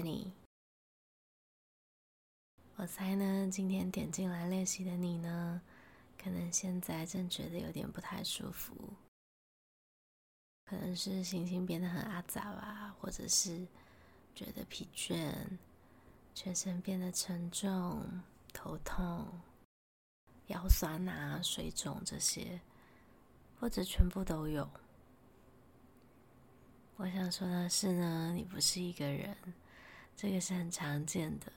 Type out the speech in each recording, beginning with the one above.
你。我猜呢，今天点进来练习的你呢，可能现在正觉得有点不太舒服，可能是心情变得很阿杂吧，或者是觉得疲倦，全身变得沉重，头痛。腰酸啊、水肿这些，或者全部都有。我想说的是呢，你不是一个人，这个是很常见的。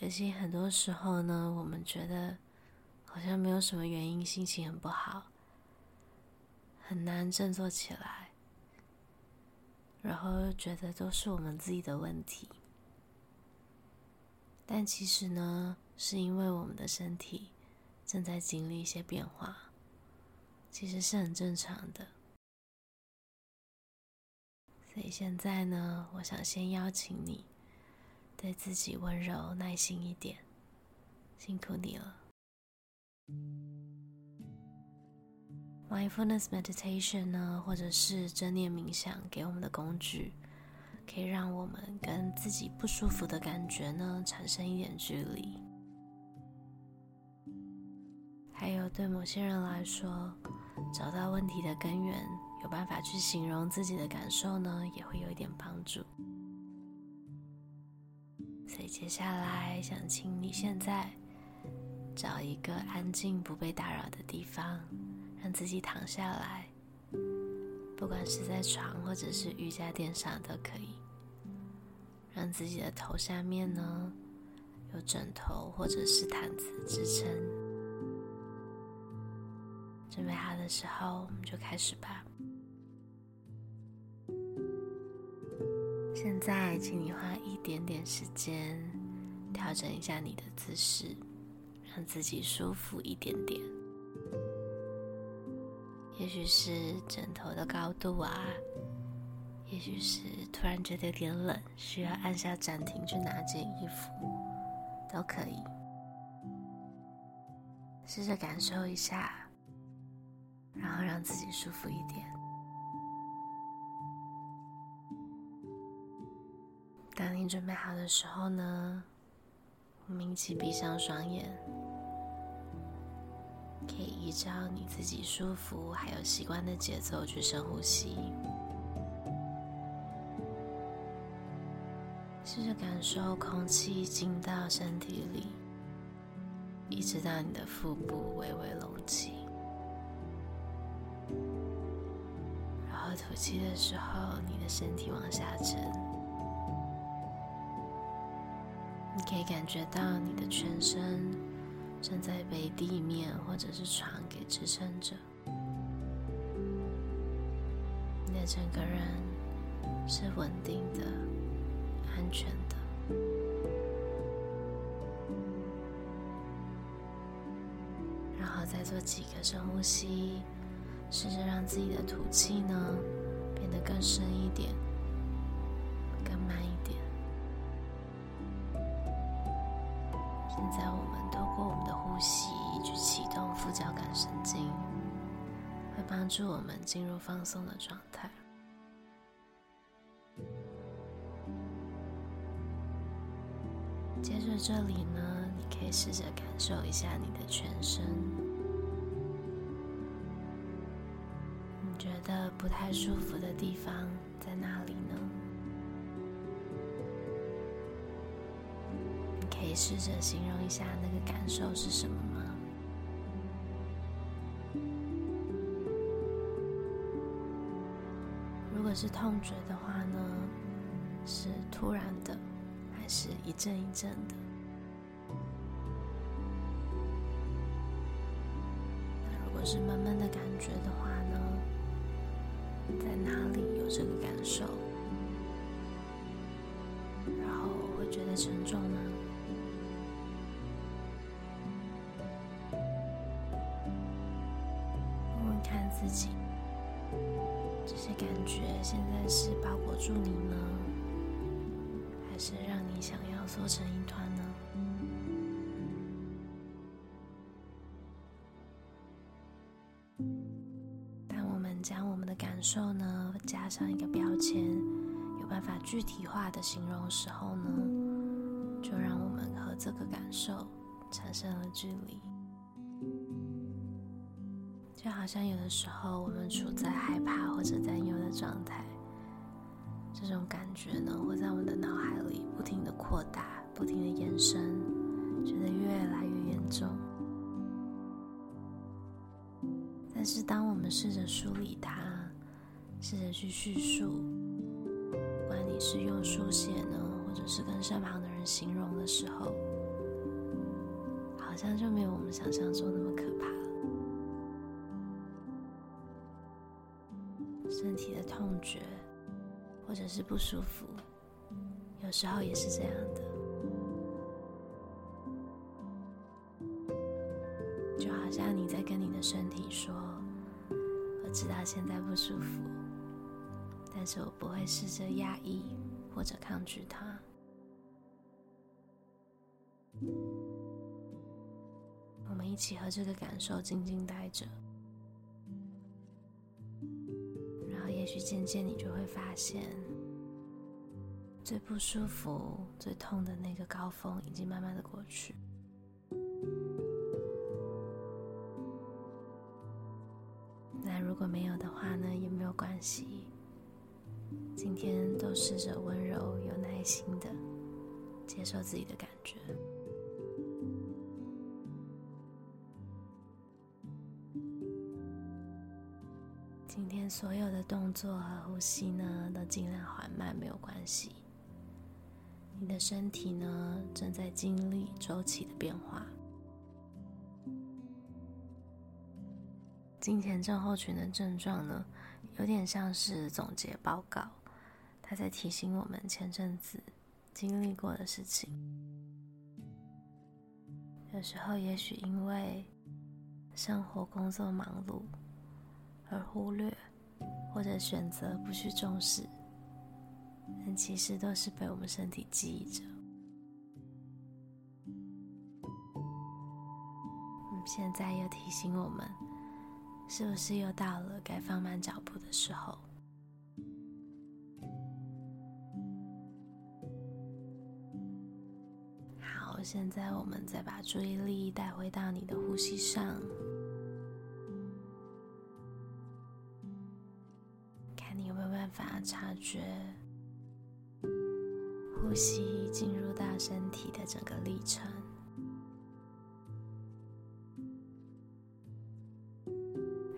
尤其很多时候呢，我们觉得好像没有什么原因，心情很不好，很难振作起来，然后又觉得都是我们自己的问题。但其实呢，是因为我们的身体正在经历一些变化，其实是很正常的。所以现在呢，我想先邀请你对自己温柔、耐心一点，辛苦你了。Mindfulness meditation 呢，或者是正念冥想给我们的工具。可以让我们跟自己不舒服的感觉呢，产生一点距离。还有对某些人来说，找到问题的根源，有办法去形容自己的感受呢，也会有一点帮助。所以接下来想请你现在找一个安静不被打扰的地方，让自己躺下来。不管是在床或者是瑜伽垫上都可以，让自己的头下面呢，有枕头或者是毯子支撑。准备好的时候，我们就开始吧。在，请你花一点点时间调整一下你的姿势，让自己舒服一点点。也许是枕头的高度啊，也许是突然觉得有点冷，需要按下暂停去拿件衣服，都可以。试着感受一下，然后让自己舒服一点。当你准备好的时候呢，我们一起闭上双眼。可以依照你自己舒服还有习惯的节奏去深呼吸，试着感受空气进到身体里，一直到你的腹部微微隆起，然后吐气的时候，你的身体往下沉，可以感觉到你的全身。正在被地面或者是床给支撑着，你的整个人是稳定的、安全的。然后再做几个深呼吸，试着让自己的吐气呢变得更深一点。现在我们透过我们的呼吸去启动副交感神经，会帮助我们进入放松的状态。接着这里呢，你可以试着感受一下你的全身，你觉得不太舒服的地方以试着形容一下那个感受是什么吗？如果是痛觉的话呢，是突然的，还是一阵一阵的？那如果是闷闷的感觉的话呢，在哪里有这个感受？然后会觉得沉重呢？己这些感觉现在是包裹住你呢，还是让你想要缩成一团呢？当我们将我们的感受呢加上一个标签，有办法具体化的形容时候呢，就让我们和这个感受产生了距离。就好像有的时候我们处在害怕或者担忧的状态，这种感觉呢会在我们的脑海里不停的扩大，不停的延伸，觉得越来越严重。但是当我们试着梳理它，试着去叙述，不管你是用书写呢，或者是跟身旁的人形容的时候，好像就没有我们想象中那么可身体的痛觉，或者是不舒服，有时候也是这样的。就好像你在跟你的身体说：“我知道现在不舒服，但是我不会试着压抑或者抗拒它。”我们一起和这个感受静静待着。去渐渐，你就会发现，最不舒服、最痛的那个高峰已经慢慢的过去。那如果没有的话呢，也没有关系。今天都试着温柔、有耐心的接受自己的感觉。所有的动作和呼吸呢，都尽量缓慢，没有关系。你的身体呢，正在经历周期的变化。经前症候群的症状呢，有点像是总结报告，它在提醒我们前阵子经历过的事情。有时候，也许因为生活、工作忙碌。而忽略，或者选择不去重视，但其实都是被我们身体记忆着。现在又提醒我们，是不是又到了该放慢脚步的时候？好，现在我们再把注意力带回到你的呼吸上。法察觉呼吸进入到身体的整个历程，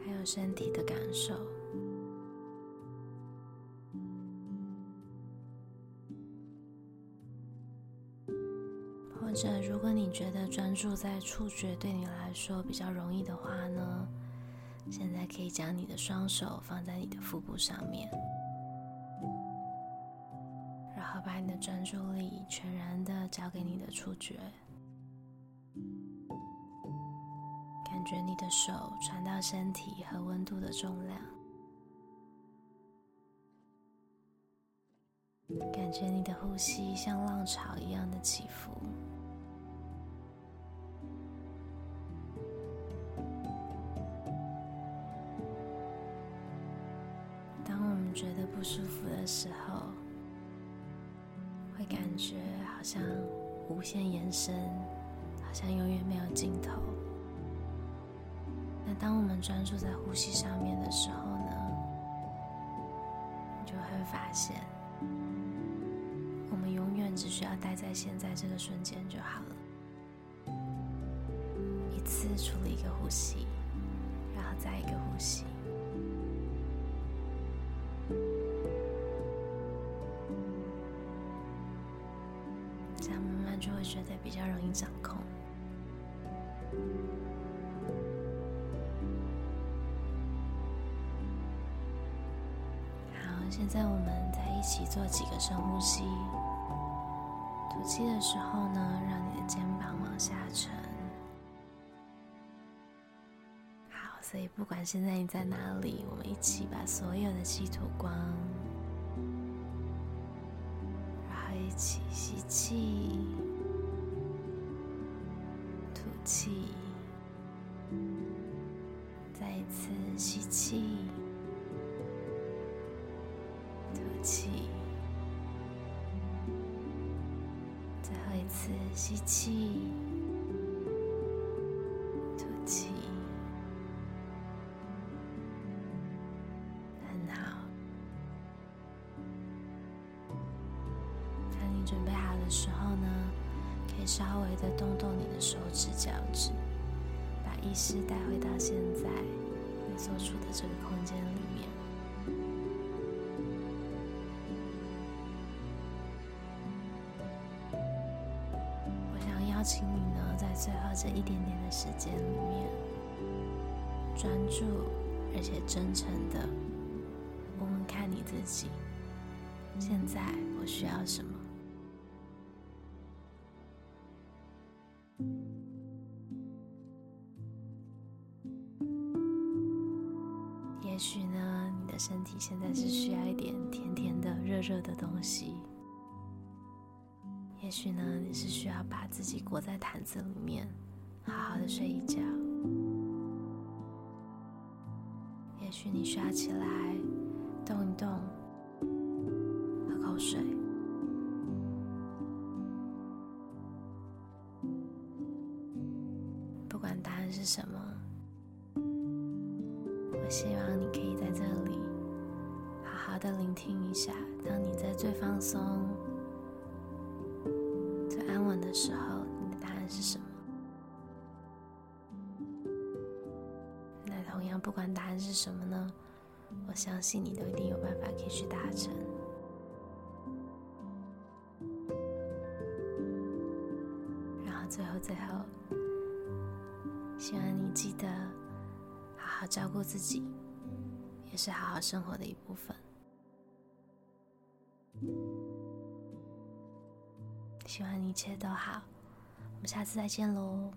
还有身体的感受。或者，如果你觉得专注在触觉对你来说比较容易的话呢，现在可以将你的双手放在你的腹部上面。把你的专注力全然的交给你的触觉，感觉你的手传到身体和温度的重量，感觉你的呼吸像浪潮一样的起伏。当我们觉得不舒服的时候，感觉好像无限延伸，好像永远没有尽头。那当我们专注在呼吸上面的时候呢，你就会发现，我们永远只需要待在现在这个瞬间就好了。一次处理一个呼吸，然后再一个呼吸。掌控。好，现在我们再一起做几个深呼吸。吐气的时候呢，让你的肩膀往下沉。好，所以不管现在你在哪里，我们一起把所有的气吐光，然后一起吸气。气再一次吸气吐气最后一次吸气吐气好。当你准备好的时候呢以稍微的动动你的手指、脚趾，把意识带回到现在你所处的这个空间里面。我想邀请你呢，在最后这一点点的时间里面，专注而且真诚的问问看你自己：现在我需要什么？也许呢，你的身体现在是需要一点甜甜的、热热的东西。也许呢，你是需要把自己裹在毯子里面，好好的睡一觉。也许你需要起来动一动，喝口水。希望你可以在这里好好的聆听一下。当你在最放松。最安稳的时候，你的答案是什么？那同样，不管答案是什么呢，我相信你都一定有办法可以去达成。然后最后最后，希望你记得好照顾自己，也是好好生活的一部分。希望你一切都好，我们下次再见喽。